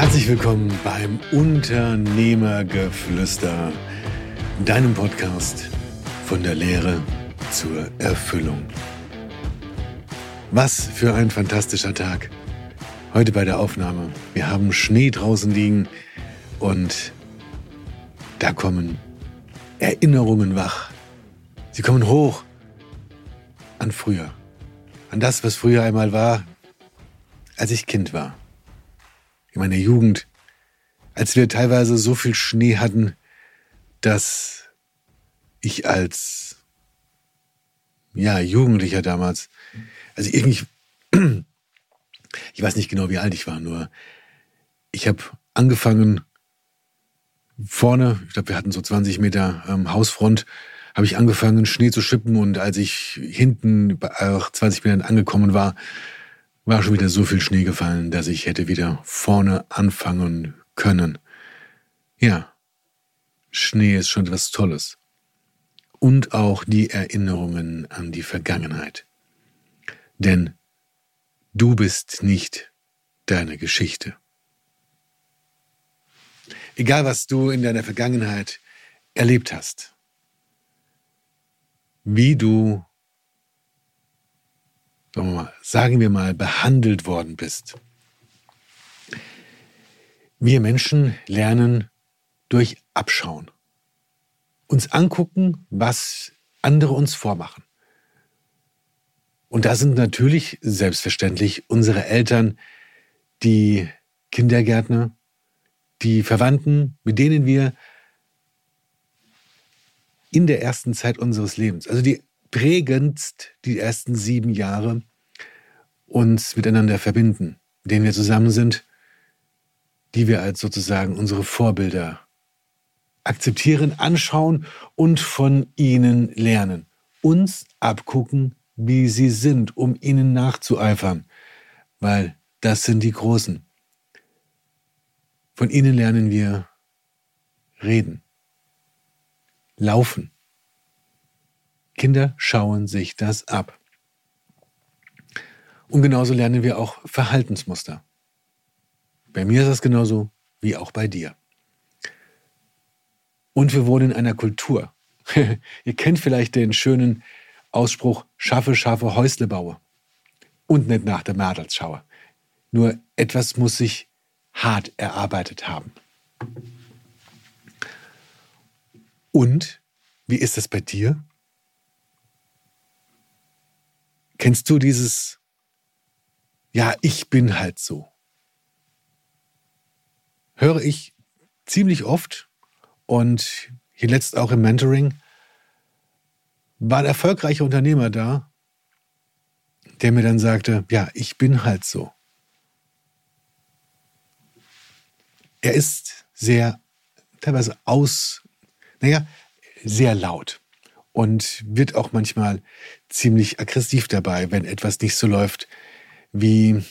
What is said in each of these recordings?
Herzlich willkommen beim Unternehmergeflüster, deinem Podcast von der Lehre zur Erfüllung. Was für ein fantastischer Tag. Heute bei der Aufnahme. Wir haben Schnee draußen liegen und da kommen Erinnerungen wach. Sie kommen hoch an früher. An das, was früher einmal war, als ich Kind war in meiner Jugend, als wir teilweise so viel Schnee hatten, dass ich als ja, Jugendlicher damals, also irgendwie, ich weiß nicht genau, wie alt ich war, nur ich habe angefangen, vorne, ich glaube, wir hatten so 20 Meter ähm, Hausfront, habe ich angefangen, Schnee zu schippen und als ich hinten auch 20 Metern angekommen war, war schon wieder so viel Schnee gefallen, dass ich hätte wieder vorne anfangen können. Ja, Schnee ist schon etwas Tolles. Und auch die Erinnerungen an die Vergangenheit. Denn du bist nicht deine Geschichte. Egal was du in deiner Vergangenheit erlebt hast, wie du sagen wir mal, sagen wir mal, behandelt worden bist. Wir Menschen lernen durch Abschauen. Uns angucken, was andere uns vormachen. Und da sind natürlich selbstverständlich unsere Eltern, die Kindergärtner, die Verwandten, mit denen wir in der ersten Zeit unseres Lebens, also die prägendst die ersten sieben Jahre uns miteinander verbinden, mit denen wir zusammen sind, die wir als sozusagen unsere Vorbilder akzeptieren, anschauen und von ihnen lernen. Uns abgucken, wie sie sind, um ihnen nachzueifern, weil das sind die Großen. Von ihnen lernen wir reden, laufen, Kinder schauen sich das ab. Und genauso lernen wir auch Verhaltensmuster. Bei mir ist das genauso wie auch bei dir. Und wir wohnen in einer Kultur. Ihr kennt vielleicht den schönen Ausspruch, schaffe, schaffe, Häusle baue. Und nicht nach der Mädelsschauer. Nur etwas muss sich hart erarbeitet haben. Und wie ist das bei dir? Kennst du dieses, ja, ich bin halt so? Höre ich ziemlich oft und hier letzt auch im Mentoring war ein erfolgreicher Unternehmer da, der mir dann sagte, ja, ich bin halt so. Er ist sehr, teilweise aus, naja, sehr laut und wird auch manchmal ziemlich aggressiv dabei, wenn etwas nicht so läuft, wie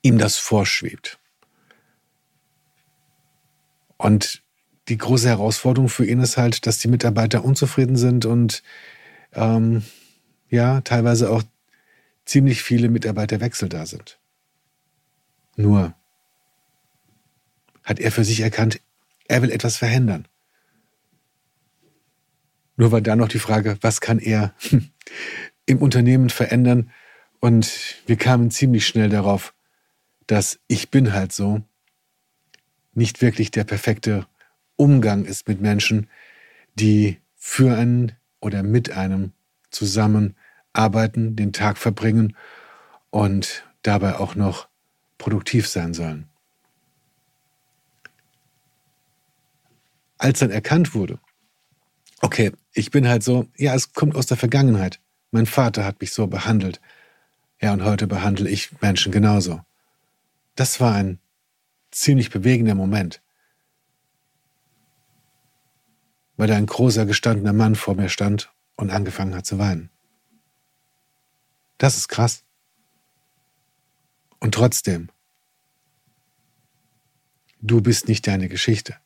ihm das vorschwebt. Und die große Herausforderung für ihn ist halt, dass die Mitarbeiter unzufrieden sind und ähm, ja, teilweise auch ziemlich viele Mitarbeiterwechsel da sind. Nur hat er für sich erkannt, er will etwas verhindern. Nur war da noch die Frage, was kann er im Unternehmen verändern? Und wir kamen ziemlich schnell darauf, dass ich bin halt so nicht wirklich der perfekte Umgang ist mit Menschen, die für einen oder mit einem zusammen arbeiten, den Tag verbringen und dabei auch noch produktiv sein sollen. Als dann erkannt wurde, okay, ich bin halt so, ja, es kommt aus der Vergangenheit. Mein Vater hat mich so behandelt. Ja, und heute behandle ich Menschen genauso. Das war ein ziemlich bewegender Moment. Weil da ein großer gestandener Mann vor mir stand und angefangen hat zu weinen. Das ist krass. Und trotzdem, du bist nicht deine Geschichte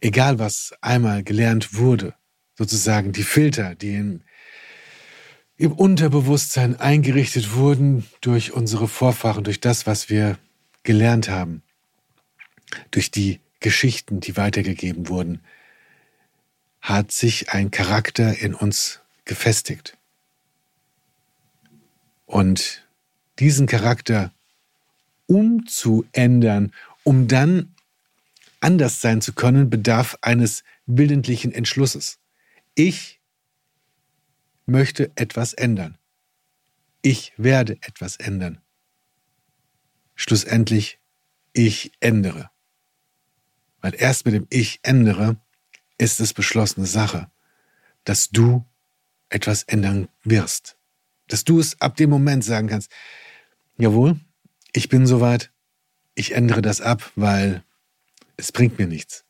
egal was einmal gelernt wurde, sozusagen die Filter, die in, im Unterbewusstsein eingerichtet wurden durch unsere Vorfahren, durch das, was wir gelernt haben, durch die Geschichten, die weitergegeben wurden, hat sich ein Charakter in uns gefestigt. Und diesen Charakter umzuändern, um dann anders sein zu können, bedarf eines bildlichen Entschlusses. Ich möchte etwas ändern. Ich werde etwas ändern. Schlussendlich, ich ändere. Weil erst mit dem Ich ändere ist es beschlossene Sache, dass du etwas ändern wirst. Dass du es ab dem Moment sagen kannst, jawohl, ich bin soweit, ich ändere das ab, weil es bringt mir nichts.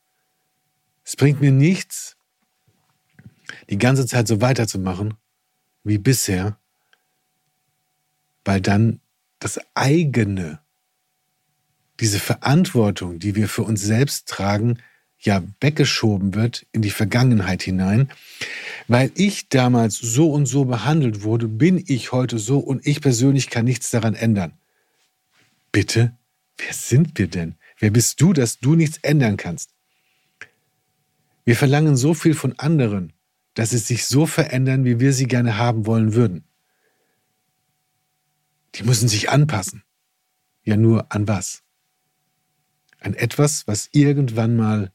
Es bringt mir nichts, die ganze Zeit so weiterzumachen wie bisher, weil dann das eigene, diese Verantwortung, die wir für uns selbst tragen, ja weggeschoben wird in die Vergangenheit hinein. Weil ich damals so und so behandelt wurde, bin ich heute so und ich persönlich kann nichts daran ändern. Bitte? Wer sind wir denn? Wer bist du, dass du nichts ändern kannst? Wir verlangen so viel von anderen, dass sie sich so verändern, wie wir sie gerne haben wollen würden. Die müssen sich anpassen. Ja nur an was? An etwas, was irgendwann mal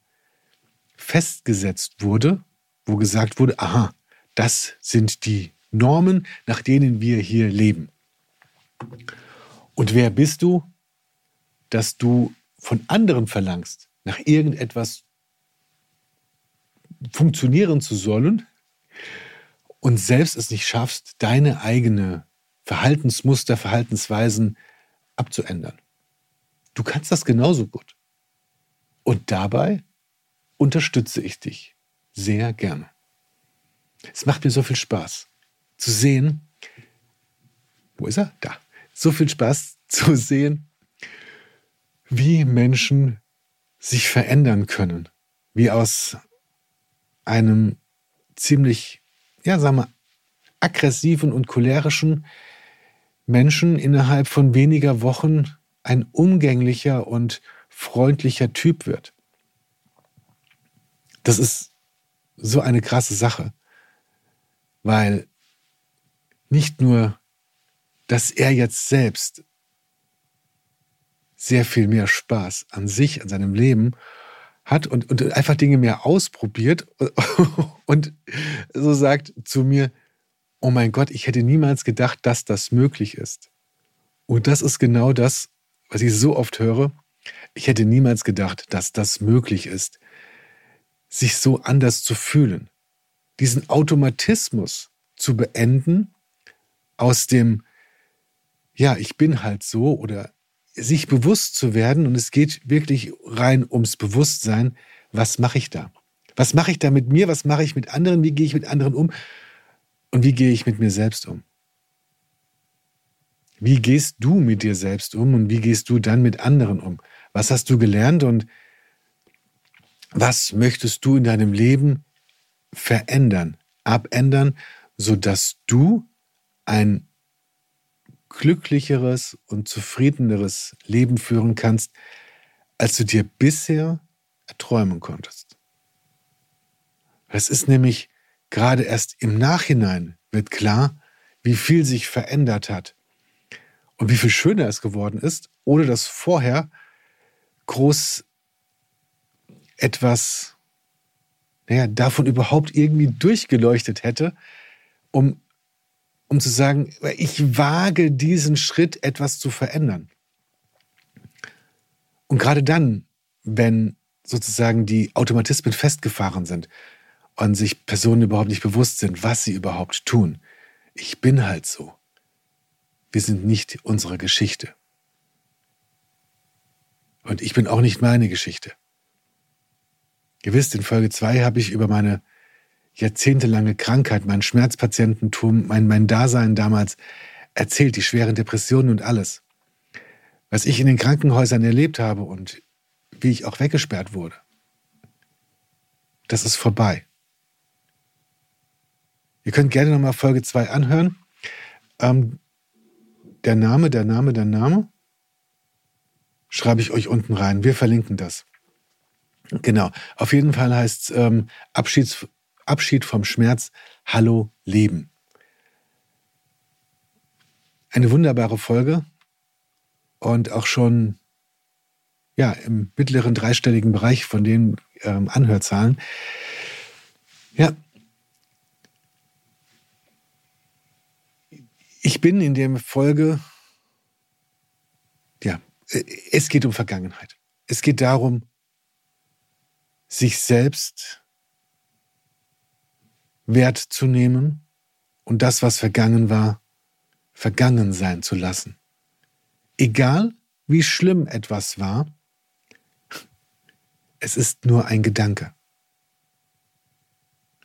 festgesetzt wurde, wo gesagt wurde, aha, das sind die Normen, nach denen wir hier leben. Und wer bist du, dass du von anderen verlangst, nach irgendetwas funktionieren zu sollen und selbst es nicht schaffst, deine eigene Verhaltensmuster, Verhaltensweisen abzuändern. Du kannst das genauso gut. Und dabei unterstütze ich dich sehr gerne. Es macht mir so viel Spaß zu sehen, wo ist er? Da. So viel Spaß zu sehen, wie Menschen sich verändern können, wie aus einem ziemlich, ja, sagen wir, aggressiven und cholerischen Menschen innerhalb von weniger Wochen ein umgänglicher und freundlicher Typ wird. Das ist so eine krasse Sache, weil nicht nur, dass er jetzt selbst sehr viel mehr Spaß an sich, an seinem Leben hat und, und einfach Dinge mehr ausprobiert und so sagt zu mir, oh mein Gott, ich hätte niemals gedacht, dass das möglich ist. Und das ist genau das, was ich so oft höre. Ich hätte niemals gedacht, dass das möglich ist, sich so anders zu fühlen. Diesen Automatismus zu beenden aus dem, ja, ich bin halt so oder sich bewusst zu werden, und es geht wirklich rein ums Bewusstsein, was mache ich da? Was mache ich da mit mir? Was mache ich mit anderen? Wie gehe ich mit anderen um? Und wie gehe ich mit mir selbst um? Wie gehst du mit dir selbst um und wie gehst du dann mit anderen um? Was hast du gelernt und was möchtest du in deinem Leben verändern, abändern, sodass du ein glücklicheres und zufriedeneres Leben führen kannst, als du dir bisher erträumen konntest. Es ist nämlich gerade erst im Nachhinein wird klar, wie viel sich verändert hat und wie viel schöner es geworden ist, ohne dass vorher groß etwas naja, davon überhaupt irgendwie durchgeleuchtet hätte, um um zu sagen, ich wage diesen Schritt, etwas zu verändern. Und gerade dann, wenn sozusagen die Automatismen festgefahren sind und sich Personen überhaupt nicht bewusst sind, was sie überhaupt tun. Ich bin halt so. Wir sind nicht unsere Geschichte. Und ich bin auch nicht meine Geschichte. Ihr wisst, in Folge 2 habe ich über meine jahrzehntelange Krankheit, mein Schmerzpatiententum, mein, mein Dasein damals erzählt, die schweren Depressionen und alles. Was ich in den Krankenhäusern erlebt habe und wie ich auch weggesperrt wurde. Das ist vorbei. Ihr könnt gerne nochmal Folge 2 anhören. Ähm, der Name, der Name, der Name schreibe ich euch unten rein. Wir verlinken das. Genau. Auf jeden Fall heißt es ähm, Abschieds, Abschied vom Schmerz, Hallo Leben. Eine wunderbare Folge und auch schon ja, im mittleren dreistelligen Bereich von den ähm, Anhörzahlen. Ja. Ich bin in der Folge, ja, es geht um Vergangenheit. Es geht darum, sich selbst Wert zu nehmen und das, was vergangen war, vergangen sein zu lassen. Egal, wie schlimm etwas war, es ist nur ein Gedanke.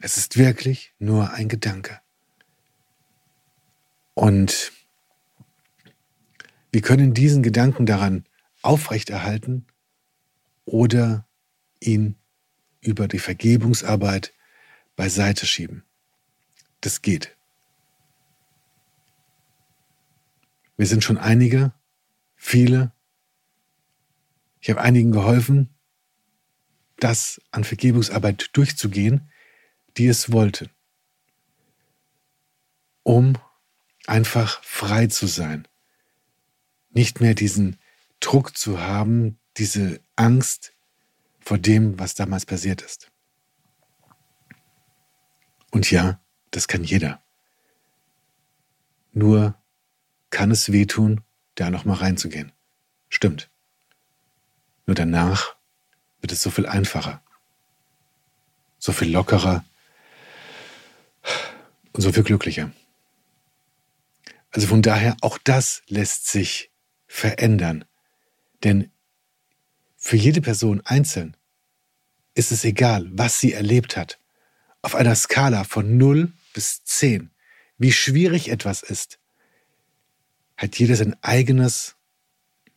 Es ist wirklich nur ein Gedanke. Und wir können diesen Gedanken daran aufrechterhalten oder ihn über die Vergebungsarbeit beiseite schieben. Das geht. Wir sind schon einige, viele. Ich habe einigen geholfen, das an Vergebungsarbeit durchzugehen, die es wollten, um einfach frei zu sein, nicht mehr diesen Druck zu haben, diese Angst vor dem, was damals passiert ist. Und ja, das kann jeder. Nur kann es wehtun, da nochmal reinzugehen. Stimmt. Nur danach wird es so viel einfacher, so viel lockerer und so viel glücklicher. Also von daher, auch das lässt sich verändern. Denn für jede Person einzeln ist es egal, was sie erlebt hat. Auf einer Skala von 0 bis 10, wie schwierig etwas ist, hat jeder sein eigenes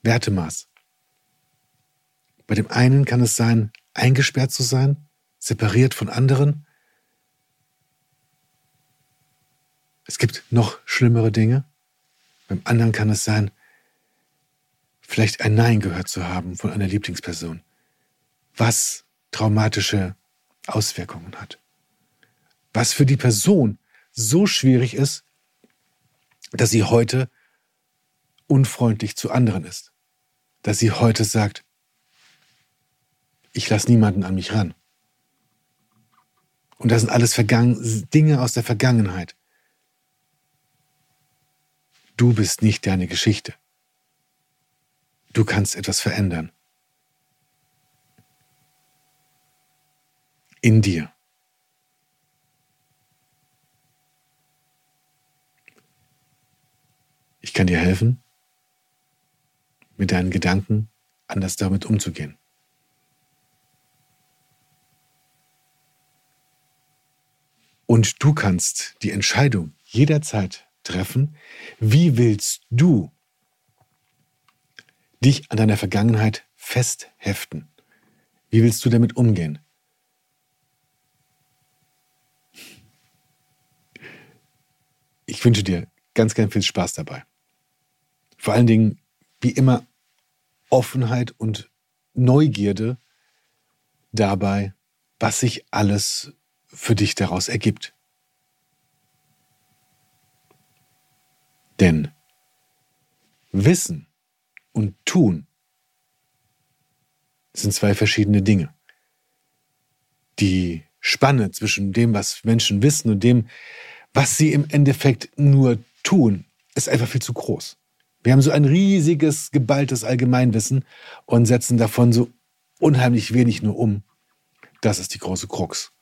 Wertemaß. Bei dem einen kann es sein, eingesperrt zu sein, separiert von anderen. Es gibt noch schlimmere Dinge. Beim anderen kann es sein, vielleicht ein Nein gehört zu haben von einer Lieblingsperson, was traumatische Auswirkungen hat. Was für die Person so schwierig ist, dass sie heute unfreundlich zu anderen ist. Dass sie heute sagt, ich lasse niemanden an mich ran. Und das sind alles Vergangen Dinge aus der Vergangenheit. Du bist nicht deine Geschichte. Du kannst etwas verändern. In dir. Ich kann dir helfen, mit deinen Gedanken anders damit umzugehen. Und du kannst die Entscheidung jederzeit treffen, wie willst du dich an deiner Vergangenheit festheften? Wie willst du damit umgehen? Ich wünsche dir ganz, ganz viel Spaß dabei. Vor allen Dingen, wie immer, Offenheit und Neugierde dabei, was sich alles für dich daraus ergibt. Denn Wissen und Tun sind zwei verschiedene Dinge. Die Spanne zwischen dem, was Menschen wissen und dem, was sie im Endeffekt nur tun, ist einfach viel zu groß. Wir haben so ein riesiges, geballtes Allgemeinwissen und setzen davon so unheimlich wenig nur um. Das ist die große Krux.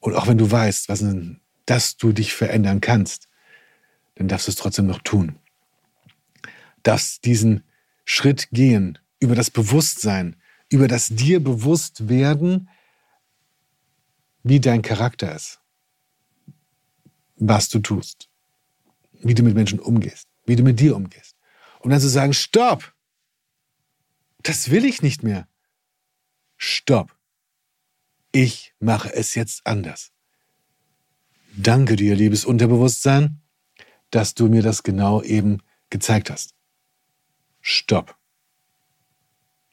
Und auch wenn du weißt, was dass du dich verändern kannst, dann darfst du es trotzdem noch tun. Darfst diesen Schritt gehen über das Bewusstsein, über das dir bewusst werden, wie dein Charakter ist, was du tust, wie du mit Menschen umgehst, wie du mit dir umgehst. Und dann zu sagen, stopp, das will ich nicht mehr. Stopp ich mache es jetzt anders. Danke dir, liebes Unterbewusstsein. dass du mir das genau eben gezeigt hast. Stopp.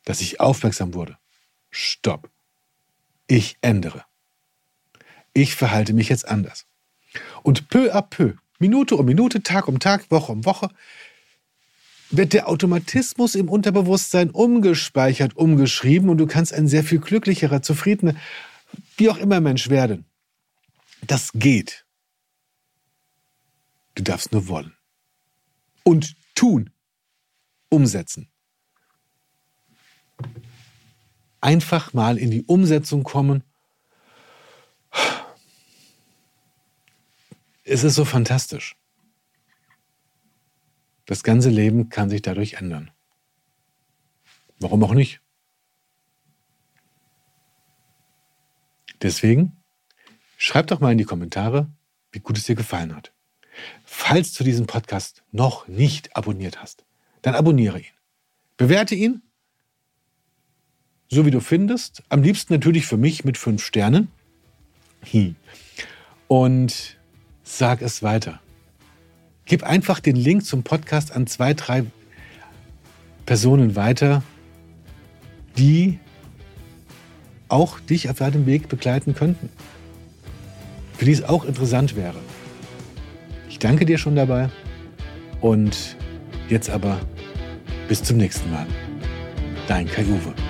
Dass ich aufmerksam wurde. Stopp. Ich ändere. Ich verhalte mich jetzt anders. Und peu à peu, Minute um Minute, Tag um Tag, Woche um Woche, wird der Automatismus im Unterbewusstsein umgespeichert, umgeschrieben und du kannst ein sehr viel glücklicherer, zufriedener, wie auch immer Mensch werden. Das geht. Du darfst nur wollen. Und tun. Umsetzen. Einfach mal in die Umsetzung kommen. Es ist so fantastisch. Das ganze Leben kann sich dadurch ändern. Warum auch nicht? Deswegen schreib doch mal in die Kommentare, wie gut es dir gefallen hat. Falls du diesen Podcast noch nicht abonniert hast, dann abonniere ihn. Bewerte ihn, so wie du findest. Am liebsten natürlich für mich mit fünf Sternen. Und sag es weiter. Gib einfach den Link zum Podcast an zwei, drei Personen weiter, die auch dich auf deinem Weg begleiten könnten. Für die es auch interessant wäre. Ich danke dir schon dabei und jetzt aber bis zum nächsten Mal. Dein Kai Uwe.